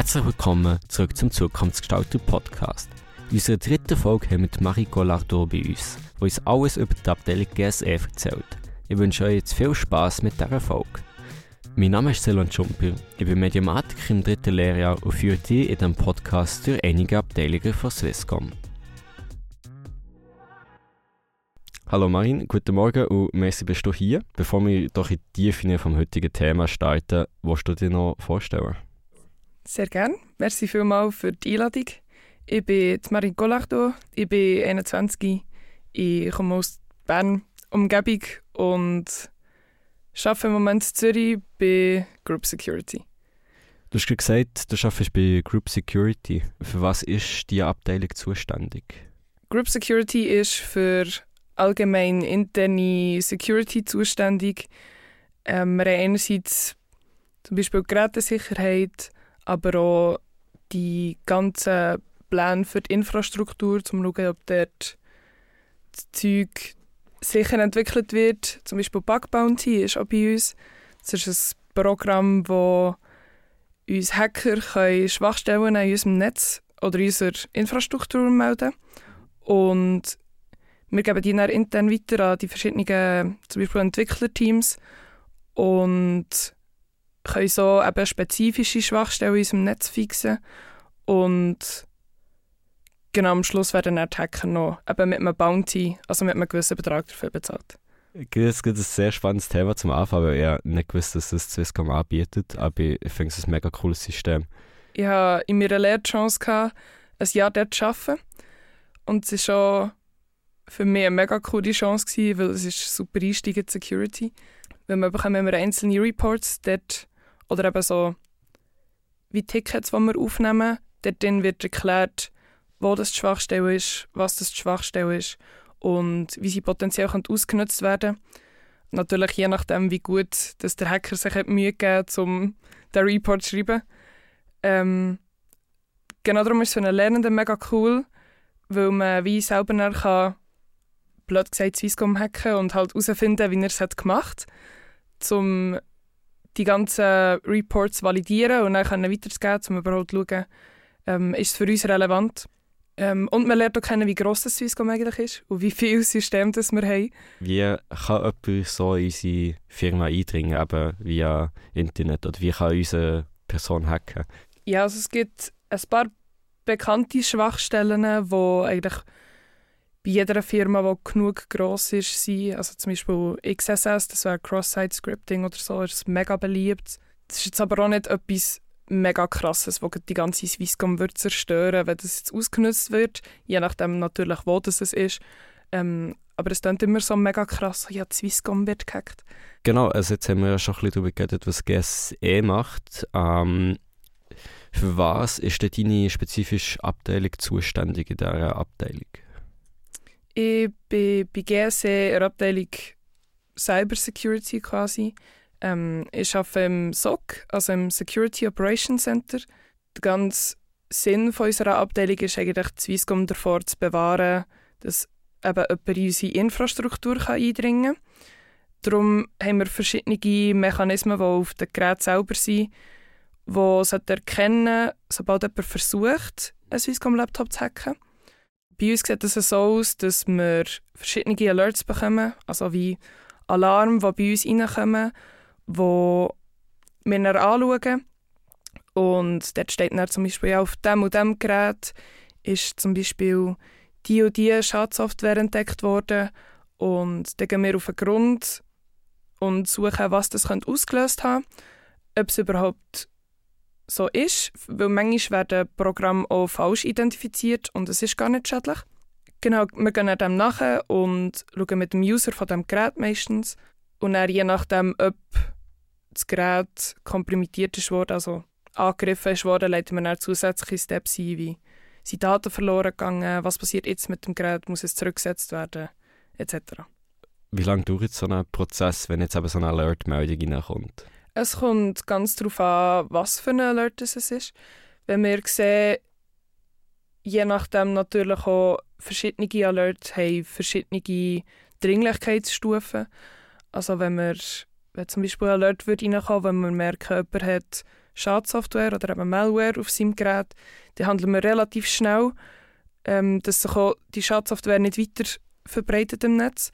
Herzlich willkommen zurück zum Zukunftsgestalter Podcast. In unserer dritten Folge haben wir Marie Gollardo bei uns, die uns alles über die Abteilung GSE erzählt. Ich wünsche euch jetzt viel Spass mit dieser Folge. Mein Name ist Selon Schumper, ich bin Mediamatiker im dritten Lehrjahr und führe dich in diesem Podcast durch einige Abteilungen von Swisscom. Hallo Marin, guten Morgen und merci bist du hier. Bevor wir doch in die Tiefe vom heutigen Thema starten, willst du dir noch vorstellen? Sehr gerne. Merci vielmals für die Einladung. Ich bin Marin Golachdo, ich bin 21, ich komme aus Bern, Umgebung und arbeite im Moment in Zürich bei Group Security. Du hast gesagt, du arbeitest bei Group Security. Für was ist diese Abteilung zuständig? Group Security ist für allgemein interne Security zuständig. Ähm, wir haben einerseits zum Beispiel Gerätesicherheit, aber auch die ganzen Pläne für die Infrastruktur, um zu schauen, ob dort das Zeug sicher entwickelt wird. Zum Beispiel Bug Bounty ist auch bei uns. Das ist ein Programm, wo uns Hacker können Schwachstellen in unserem Netz oder unserer Infrastruktur melden Und wir geben die dann intern weiter an die verschiedenen zum Beispiel Entwicklerteams und können so eben spezifische Schwachstellen in unserem Netz fixen und genau am Schluss werden dann die Hacker noch eben mit einem Bounty, also mit einem gewissen Betrag dafür bezahlt. Das ist ein sehr spannendes Thema zum Anfang, weil ich nicht gewusst, dass das Swisscom anbietet, aber ich finde es ein mega cooles System. Ich hatte in meiner Lehre die Chance, gehabt, ein Jahr dort zu arbeiten und es war schon für mich eine mega coole Chance, gewesen, weil es ist super Einstieg in Security. Wenn wir bekommen wir einzelne Reports dort oder eben so wie Tickets, die wir aufnehmen, dort wird erklärt, wo das die Schwachstelle ist, was das die Schwachstelle ist und wie sie potenziell ausgenutzt werden kann. Natürlich je nachdem, wie gut dass der Hacker sich hat Mühe gegeben um den Report zu schreiben. Ähm, genau darum ist für einen Lernenden mega cool, weil man wie selber dann kann, blöd gesagt, Swisscom hacken und halt herausfinden, wie er es hat gemacht hat, um die ganzen Reports validieren und dann können weiterzugeben, um überhaupt zu schauen, ähm, ist es für uns relevant. Ähm, und man lernt auch kennen, wie gross das Swisscom eigentlich ist und wie viele Systeme das wir haben. Wie kann jemand so in unsere Firma eindringen, eben via Internet? Oder wie kann unsere Person hacken? Ja, also es gibt ein paar bekannte Schwachstellen, die eigentlich bei jeder Firma, die genug gross ist, sind. Also zum Beispiel XSS, das wäre Cross-Site-Scripting oder so, ist mega beliebt. Das ist jetzt aber auch nicht etwas mega krasses, was die ganze Swisscom wird zerstören wenn das jetzt ausgenutzt wird, je nachdem natürlich, wo das ist. Ähm, aber es klingt immer so mega krass, ja, die Swisscom wird gehackt. Genau, also jetzt haben wir ja schon ein bisschen darüber geredet, was GSE macht. Ähm, für was ist denn deine spezifische Abteilung zuständig in dieser Abteilung? Ich bin bei GSE in der Abteilung Cybersecurity quasi. Ähm, ich arbeite im SOC, also im Security Operations Center. Der ganze Sinn von unserer Abteilung ist eigentlich, die Swisscom davor zu bewahren, dass eben jemand in unsere Infrastruktur kann eindringen kann. Darum haben wir verschiedene Mechanismen, die auf dem Gerät selber sind, die erkennen sobald jemand versucht, einen Swisscom-Laptop zu hacken. Bei uns sieht es so aus, dass wir verschiedene Alerts bekommen, also wie Alarm, die bei uns reinkommen, wo wir dann anschauen. Und dort steht dann zum Beispiel auf dem und dem Gerät ist zum Beispiel die und die Schadsoftware entdeckt worden. Und dann gehen wir auf den Grund und suchen, was das ausgelöst haben ob es überhaupt so ist, weil manchmal werden Programme auch falsch identifiziert und es ist gar nicht schädlich. Genau, wir gehen dem nachher und schauen mit dem User von dem Gerät meistens und dann je nachdem, ob das Gerät komprimiert ist worden, also angegriffen ist worden, leiten wir dann zusätzliche Steps ein, wie sind Daten verloren gegangen, was passiert jetzt mit dem Gerät, muss es zurückgesetzt werden, etc. Wie lange dauert so ein Prozess, wenn jetzt eben so eine Alert-Meldung reinkommt? Es kommt ganz darauf an, was für ein Alert es ist. Wenn wir sehen, je nachdem natürlich auch verschiedene Alerts haben verschiedene Dringlichkeitsstufen. Also wenn wir wenn zum Beispiel ein Alert würde reinkommen, wenn wir merken, jemand hat Schadsoftware oder eben Malware auf seinem Gerät, dann handeln wir relativ schnell, ähm, dass sich auch die Schadsoftware nicht weiter verbreitet im Netz.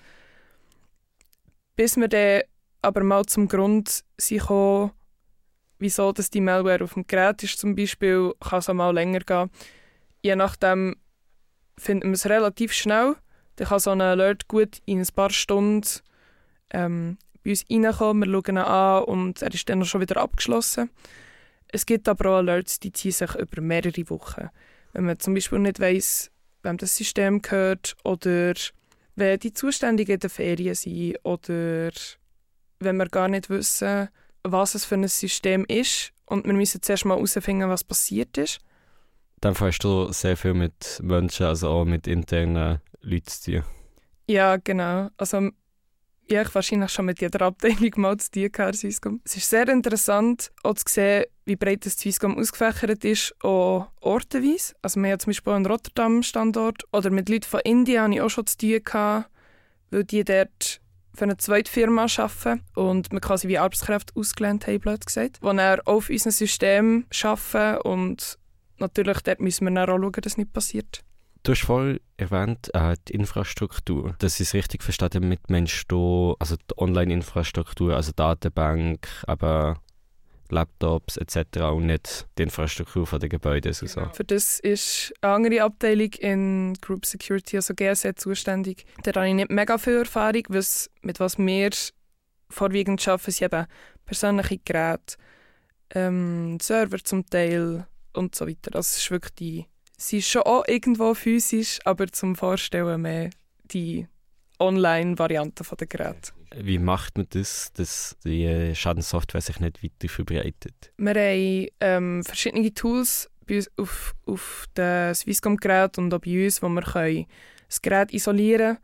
Bis wir dann aber mal zum Grund sind gekommen, wieso dass die Malware auf dem Gerät ist zum Beispiel, kann es auch mal länger gehen. Je nachdem finden wir es relativ schnell. Dann kann so ein Alert gut in ein paar Stunden ähm, bei uns reinkommen. Wir schauen ihn an und er ist dann schon wieder abgeschlossen. Es gibt aber auch Alerts, die ziehen sich über mehrere Wochen. Wenn man zum Beispiel nicht weiss, wem das System gehört oder wenn die Zuständigen den Ferien sind oder wenn wir gar nicht wissen, was es für ein System ist und wir müssen zuerst mal herausfinden, was passiert ist. Dann hast du sehr viel mit Menschen, also auch mit internen Leuten zu tun. Ja, genau. Also ja, ich wahrscheinlich schon mit jeder Abteilung mal zu tun gehabt, Swisscom. Es ist sehr interessant, auch zu sehen, wie breit das Swisscom ausgefächert ist, auch ortenweise. Also wir haben zum Beispiel einen Rotterdam-Standort oder mit Leuten von Indien habe ich auch schon zu tun gehabt, weil die dort für eine zweite Firma arbeiten und wir quasi wie Arbeitskräfte ausgelernt haben, blöd gesagt, die dann auf unserem System arbeiten und natürlich dort müssen wir dann auch schauen, dass nichts passiert. Du hast vorhin erwähnt, äh, die Infrastruktur. Das ist richtig verstanden mit Mensch, also die Online-Infrastruktur, also Datenbank, aber Laptops etc. und nicht die Infrastruktur der Gebäude. Also so. Für das ist eine andere Abteilung in Group Security, also GSE, zuständig. Da habe ich nicht mega viel Erfahrung, was, mit was wir vorwiegend arbeiten, sind eben persönliche Geräte, ähm, Server zum Teil und so weiter. Das ist wirklich die, sie ist schon auch irgendwo physisch, aber zum Vorstellen mehr die Online-Variante der Geräte. Wie macht man das, dass die Schadenssoftware sich nicht weiter verbreitet? Wir haben ähm, verschiedene Tools auf, auf den Swisscom-Gerät und auch bei uns, wo wir können das Gerät isolieren können.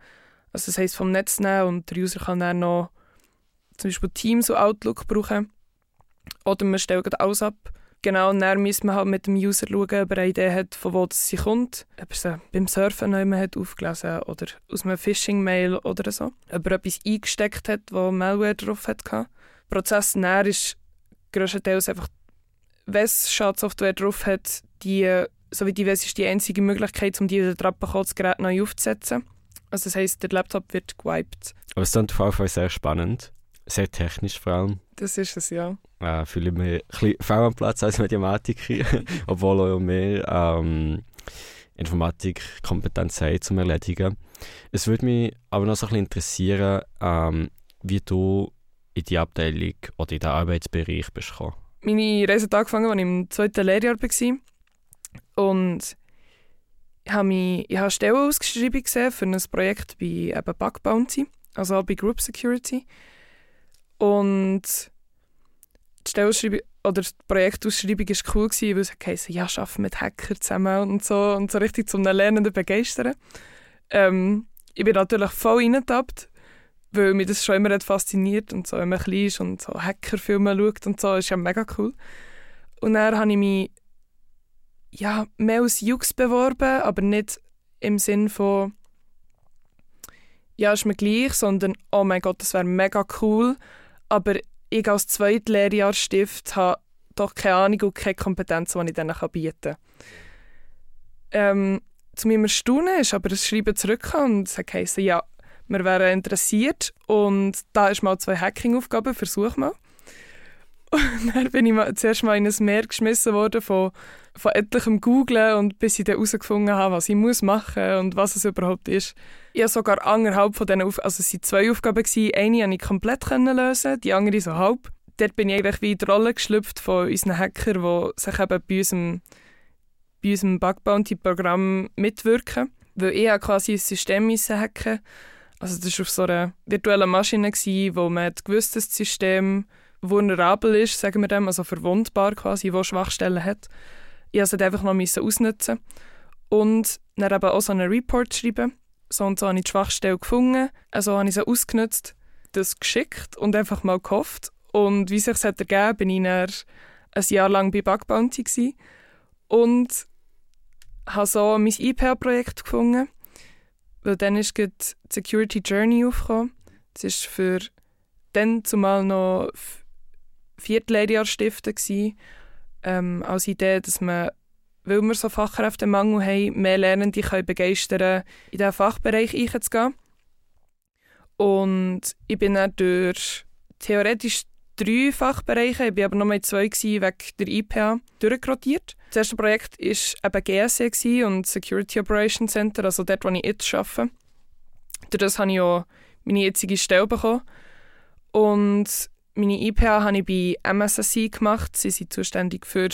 Also das heisst vom Netz nehmen und der User kann dann noch zum Beispiel Teams und Outlook brauchen. Oder wir stellen alles ab Genau, und dann müssen wir halt mit dem User schauen, ob er eine Idee hat, von wo sie kommt. Ob er sie beim Surfen noch hat aufgelesen oder aus einem Phishing-Mail oder so. Ob er etwas eingesteckt hat, wo Malware drauf hat. Der Prozess näher ist größtenteils einfach, wenn Schadsoftware drauf hat, die, so wie die weiß, ist die einzige Möglichkeit, um die wieder drauf Gerät neu aufzusetzen. Also das heisst, der Laptop wird gewiped. Aber es ist auf jeden Fall sehr spannend. Sehr technisch vor allem. Das ist es, ja. Äh, fühle ich mich ein bisschen fehl am Platz als Mathematiker, obwohl auch mehr ähm, Informatikkompetenz haben zum Erledigen. Es würde mich aber noch so ein bisschen interessieren, ähm, wie du in die Abteilung oder in den Arbeitsbereich bist gekommen. Meine Reise hat angefangen, als ich im zweiten Lehrjahr war. Und ich habe, mich, ich habe eine Stellenausschreibung gesehen für ein Projekt bei eben Bug Bounty, also auch bei Group Security. Und die Stellenschreibung oder die Projektausschreibung war cool, weil es heisst, ja, arbeiten mit Hackern zusammen und so und so richtig zum Lernenden begeistern. Ähm, ich bin natürlich voll reingetappt, weil mich das schon immer hat fasziniert und so, wenn man klein ist und so Hackerfilme schaut und so, ist ja mega cool. Und dann habe ich mich ja, mehr als Jux beworben, aber nicht im Sinn von ja, ist mir gleich, sondern oh mein Gott, das wäre mega cool aber ich als Zweitlehrjahrstift habe doch keine Ahnung und keine Kompetenz, die ich denen bieten kann. Ähm, zu meinem Erstaunen ist aber das Schreiben zurückgekommen und es hat geheißen, ja, wir wären interessiert und da ist mal zwei Hacking-Aufgaben, versuch mal. Und dann bin ich mal, zuerst mal in ein Meer geschmissen worden von, von etlichem Googlen und bis ich dann herausgefunden habe, was ich muss machen und was es überhaupt ist. Ich habe sogar anderthalb von diesen Aufgaben, also es waren zwei Aufgaben, gewesen. eine konnte ich komplett lösen, die andere so halb. Dort bin ich eigentlich wie in die Rolle geschlüpft von unseren Hackern, die sich eben bei unserem, bei unserem Bug Bounty Programm mitwirken. Weil ich quasi ein System hacken Also das war auf so einer virtuellen Maschine, gewesen, wo man gewusst das System vulnerabel ist, sagen wir dem, also verwundbar quasi, wo Schwachstellen hat. Ich musste es einfach noch ausnutzen und dann eben auch so einen Report schreiben. So und so habe ich die Schwachstelle gefunden, also habe ich sie ausgenutzt, das geschickt und einfach mal gehofft. Und wie sich es hat ergeben, bin ich dann ein Jahr lang bei Bug Bounty gewesen und habe so mein IPA-Projekt gefunden, weil dann ist die Security Journey aufgekommen. Das ist für dann zumal noch Viertlehrjahrstifte ähm, als Idee, dass man, weil wir so Fachkräftemangel haben, mehr Lernende können begeistern in diesen Fachbereich einzugehen. Und ich bin dann durch theoretisch drei Fachbereiche, ich war aber nur mit zwei gewesen, wegen der IPA durchgerottiert. Das erste Projekt war eben GSE und Security Operations Center, also dort, wo ich jetzt arbeite. Durch das habe ich auch meine jetzige Stelle bekommen. Und meine IPA habe ich bei MSSI gemacht. Sie sind zuständig für.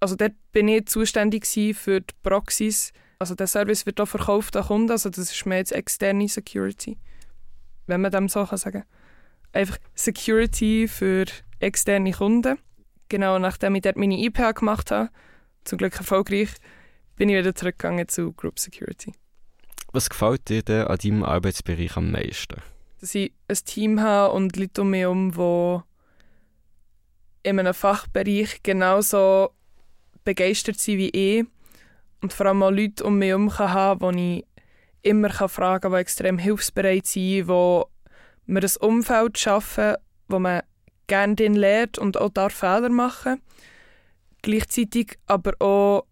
Also dort bin ich zuständig für die Proxys. Also der Service wird auch verkauft an Kunden, also das ist mehr jetzt externe Security, wenn man dem so sagen kann. Einfach Security für externe Kunden. Genau nachdem ich dort meine IPA gemacht habe, zum Glück erfolgreich, bin ich wieder zurückgegangen zu Group Security. Was gefällt dir denn an deinem Arbeitsbereich am meisten? Dass ich ein Team habe und Leute um mich herum, die in einem Fachbereich genauso begeistert sind wie ich. Und vor allem auch Leute um mich herum haben, die ich immer fragen kann, die extrem hilfsbereit sind, die mir ein Umfeld schaffen, wo man gerne den lernt und auch darf Fehler machen Gleichzeitig aber auch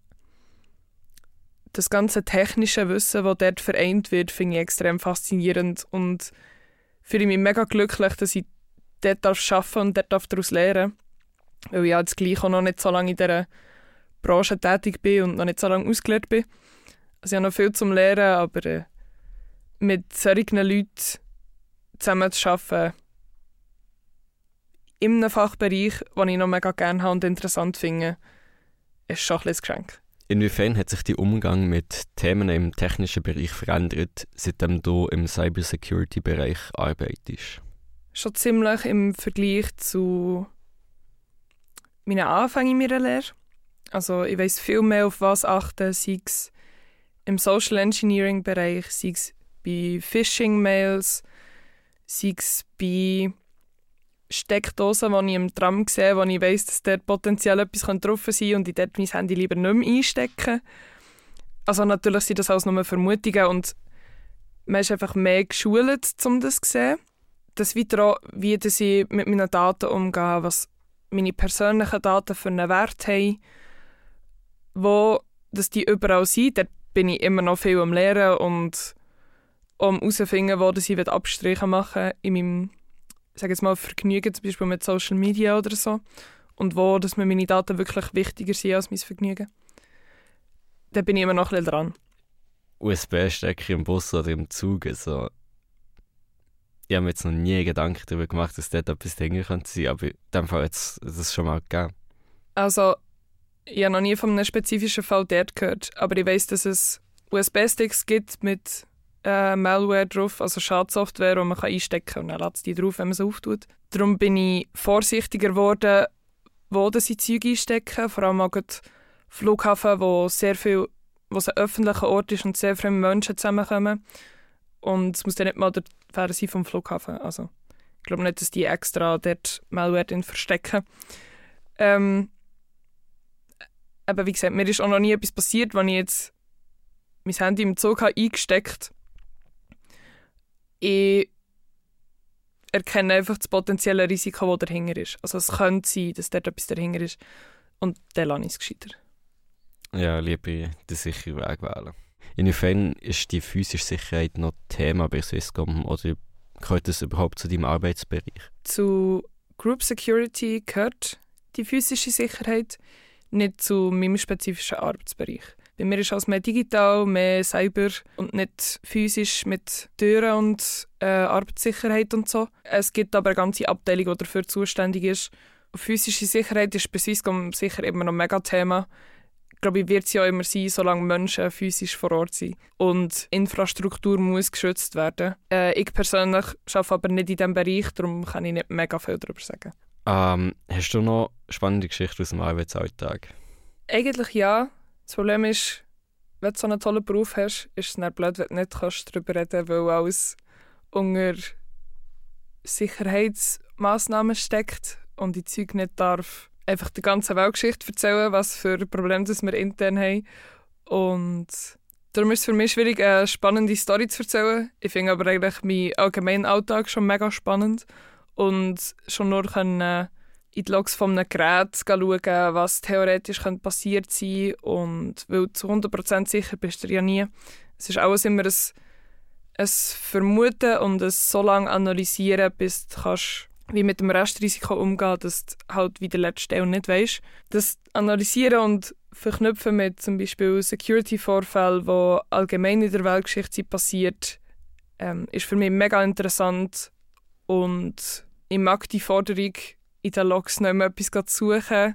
das ganze technische Wissen, das dort vereint wird, finde ich extrem faszinierend und fühle ich mich mega glücklich, dass ich dort arbeiten darf und dort daraus lernen darf. Weil ich jetzt gleich auch noch nicht so lange in dieser Branche tätig bin und noch nicht so lange ausgelernt bin. Also ich habe noch viel zum Lernen, aber äh, mit solchen Leuten zusammen zu arbeiten, in einem Fachbereich, den ich noch mega gerne habe und interessant finde, ist schon ein Geschenk. Inwiefern hat sich der Umgang mit Themen im technischen Bereich verändert, seitdem du im Cybersecurity-Bereich arbeitest? Schon ziemlich im Vergleich zu meinen Anfängen in meiner Lehre. Also ich weiß viel mehr auf was achten, sei es im Social Engineering-Bereich, sei es bei Phishing-Mails, sei es bei Steckdosen, die ich im Tram sehe, wo ich weiss, dass dort potenziell etwas drauf sein könnte und ich dort mein Handy lieber nicht mehr einstecken. Also natürlich sind das alles nur Vermutungen und man ist einfach mehr geschult, um das zu sehen. Das weiter auch, wie ich mit meinen Daten umgehe, was meine persönlichen Daten für einen Wert haben, wo dass die überall sind. Dort bin ich immer noch viel am Lehren und um herauszufinden, wo ich Abstriche machen in meinem sage jetzt mal, Vergnügen, zum Beispiel mit Social Media oder so, und wo dass mir meine Daten wirklich wichtiger sind als mein Vergnügen, da bin ich immer noch ein bisschen dran. USB-Stecker im Bus oder im Zug, also ich habe mir jetzt noch nie Gedanken darüber gemacht, dass dort etwas könnte sein, aber in dem Fall hat es das schon mal gegeben. Also, ich habe noch nie von einem spezifischen Fall dort gehört, aber ich weiß, dass es USB-Sticks gibt mit äh, Malware drauf, also Schadsoftware, die man kann einstecken kann und dann lädt es die drauf, wenn man es auftut. Darum bin ich vorsichtiger geworden, wo sie Zeug einstecken, vor allem auch Flughafen, wo sehr viel, wo es ein öffentlicher Ort ist und sehr viele Menschen zusammenkommen. Und es muss dann nicht mal der Fähre sein vom Flughafen. Also, ich glaube nicht, dass die extra dort Malware verstecken. Ähm, aber wie gesagt, mir ist auch noch nie etwas passiert, wenn ich jetzt mein Handy im Zug habe eingesteckt ich erkenne einfach das potenzielle Risiko, das dahinter ist. Also es könnte sein, dass dort etwas dahinter ist. Und dann lasse ich es gescheiter. Ja, lieber den sicheren Weg wählen. Inwiefern ist die physische Sicherheit noch Thema bei Swisscom oder gehört das überhaupt zu deinem Arbeitsbereich? Zu Group Security gehört die physische Sicherheit, nicht zu meinem spezifischen Arbeitsbereich. Bei mir ist alles mehr digital, mehr Cyber und nicht physisch mit Türen und äh, Arbeitssicherheit und so. Es gibt aber eine ganze Abteilung, die dafür zuständig ist. physische Sicherheit ist bei Swisscom sicher immer noch ein Mega-Thema. Ich glaube, wird es ja immer sein, solange Menschen physisch vor Ort sind. Und Infrastruktur muss geschützt werden. Äh, ich persönlich arbeite aber nicht in diesem Bereich, darum kann ich nicht mega viel darüber sagen. Ähm, hast du noch spannende Geschichten aus dem Arbeitsalltag? Eigentlich ja. Das Problem ist, wenn du so einen tollen Beruf hast, ist es dann blöd, wenn du nicht kannst darüber reden kannst, weil alles unter Sicherheitsmaßnahmen steckt und die Zeug nicht darf einfach die ganze Weltgeschichte erzählen, was für Probleme das wir intern haben. Und darum ist es für mich schwierig, eine spannende Story zu erzählen. Ich finde aber eigentlich meinen allgemeinen Alltag schon mega spannend und schon nur können in die Logs von einem Gerät schauen, was theoretisch passiert sein könnte. Und weil zu 100% sicher bist du ja nie. Es ist alles immer ein, ein Vermuten und ein so lange analysieren, bis du kannst wie mit dem Restrisiko umgehen, dass du halt wie der letzte Teil nicht weißt. Das Analysieren und Verknüpfen mit zum Beispiel Security-Vorfällen, die allgemein in der Weltgeschichte passiert, ähm, ist für mich mega interessant und ich mag die Forderung, in den Logs noch etwas zu suchen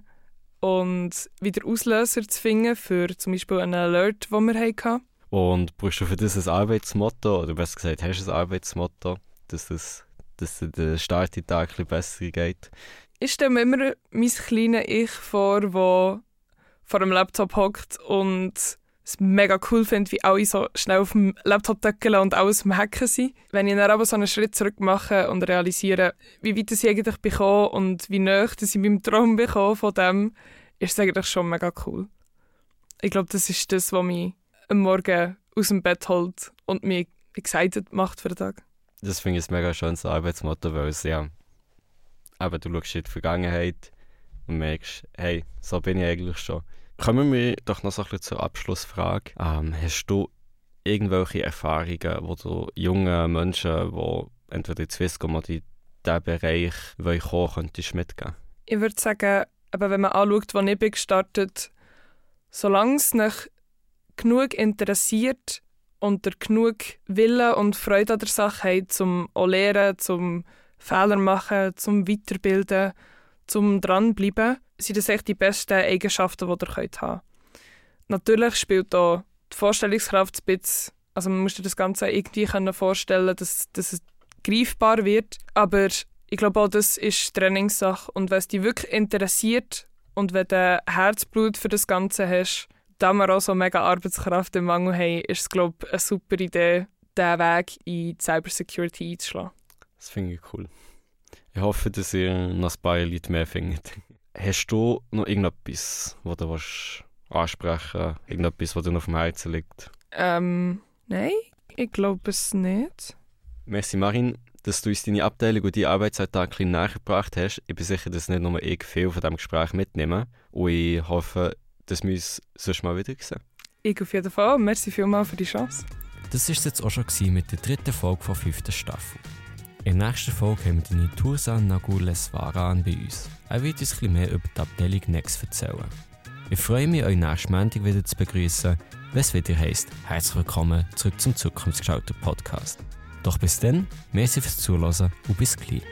und wieder Auslöser zu finden für zum Beispiel einen Alert, den wir hatten. Und brauchst du für das ein Arbeitsmotto, oder besser gesagt, hast du ein Arbeitsmotto, dass, das, dass der Start in den Tag ein besser geht? Ich stelle mir immer mein kleines Ich vor, das vor dem Laptop hockt und es mega cool finde, wie alle so schnell auf dem Laptop deckeln und alles am Hacken sind. Wenn ich dann aber so einen Schritt zurück mache und realisiere, wie weit ich eigentlich bekomme und wie nah ich meinem Traum bekomme von dem, ist es eigentlich schon mega cool. Ich glaube, das ist das, was mich am Morgen aus dem Bett holt und mich excited macht für den Tag. Das finde ich ein mega schönes Arbeitsmotto, weil es ja, aber du schaust in die Vergangenheit und merkst, hey, so bin ich eigentlich schon. Kommen wir doch noch so ein bisschen zur Abschlussfrage. Ähm, hast du irgendwelche Erfahrungen, wo du jungen Menschen, die entweder in Swisscom oder in diesen Bereich wollen kommen, könntest mitgeben? Ich würde sagen, aber wenn man anschaut, wo ich bin gestartet solange es nicht genug interessiert und der genug Wille und Freude an der Sache hat, zum auch lernen, zum Fehler machen, zum Weiterbilden, zum dranbleiben, sind das echt die besten Eigenschaften, die ihr könnt haben Natürlich spielt auch die Vorstellungskraft ein bisschen, also man muss das Ganze irgendwie vorstellen, dass, dass es greifbar wird, aber ich glaube auch, das ist Trainingssache und wenn es dich wirklich interessiert und wenn du Herzblut für das Ganze hast, da wir auch so mega Arbeitskraft im Mangel haben, ist es glaube ich eine super Idee, diesen Weg in die Cybersecurity einzuschlagen. Das finde ich cool. Ich hoffe, dass ihr noch ein paar Leute mehr findet. Hast du noch irgendetwas, was du ansprechen willst? Irgendetwas, was dir noch auf dem Herzen liegt? Ähm, nein, ich glaube es nicht. Merci Marin, dass du uns deine Abteilung und deine Arbeitsalltag ein bisschen näher gebracht hast. Ich bin sicher, dass nicht nur ich viel von diesem Gespräch mitnehme. Und ich hoffe, dass wir uns sonst mal wieder sehen. Ich auf jeden Fall. Merci vielmals für die Chance. Das war es jetzt auch schon mit der dritten Folge der fünften Staffel. In der nächsten Folge haben wir die Tursan Nagules Varan bei uns. Er wird uns etwas mehr über die Abteilung Next erzählen. Ich freue mich, euch nächsten Montag wieder zu begrüßen, wenn es wieder heisst, herzlich willkommen zurück zum Zukunftsgeschauten Podcast. Doch bis dann, merci fürs Zuhören und bis gleich.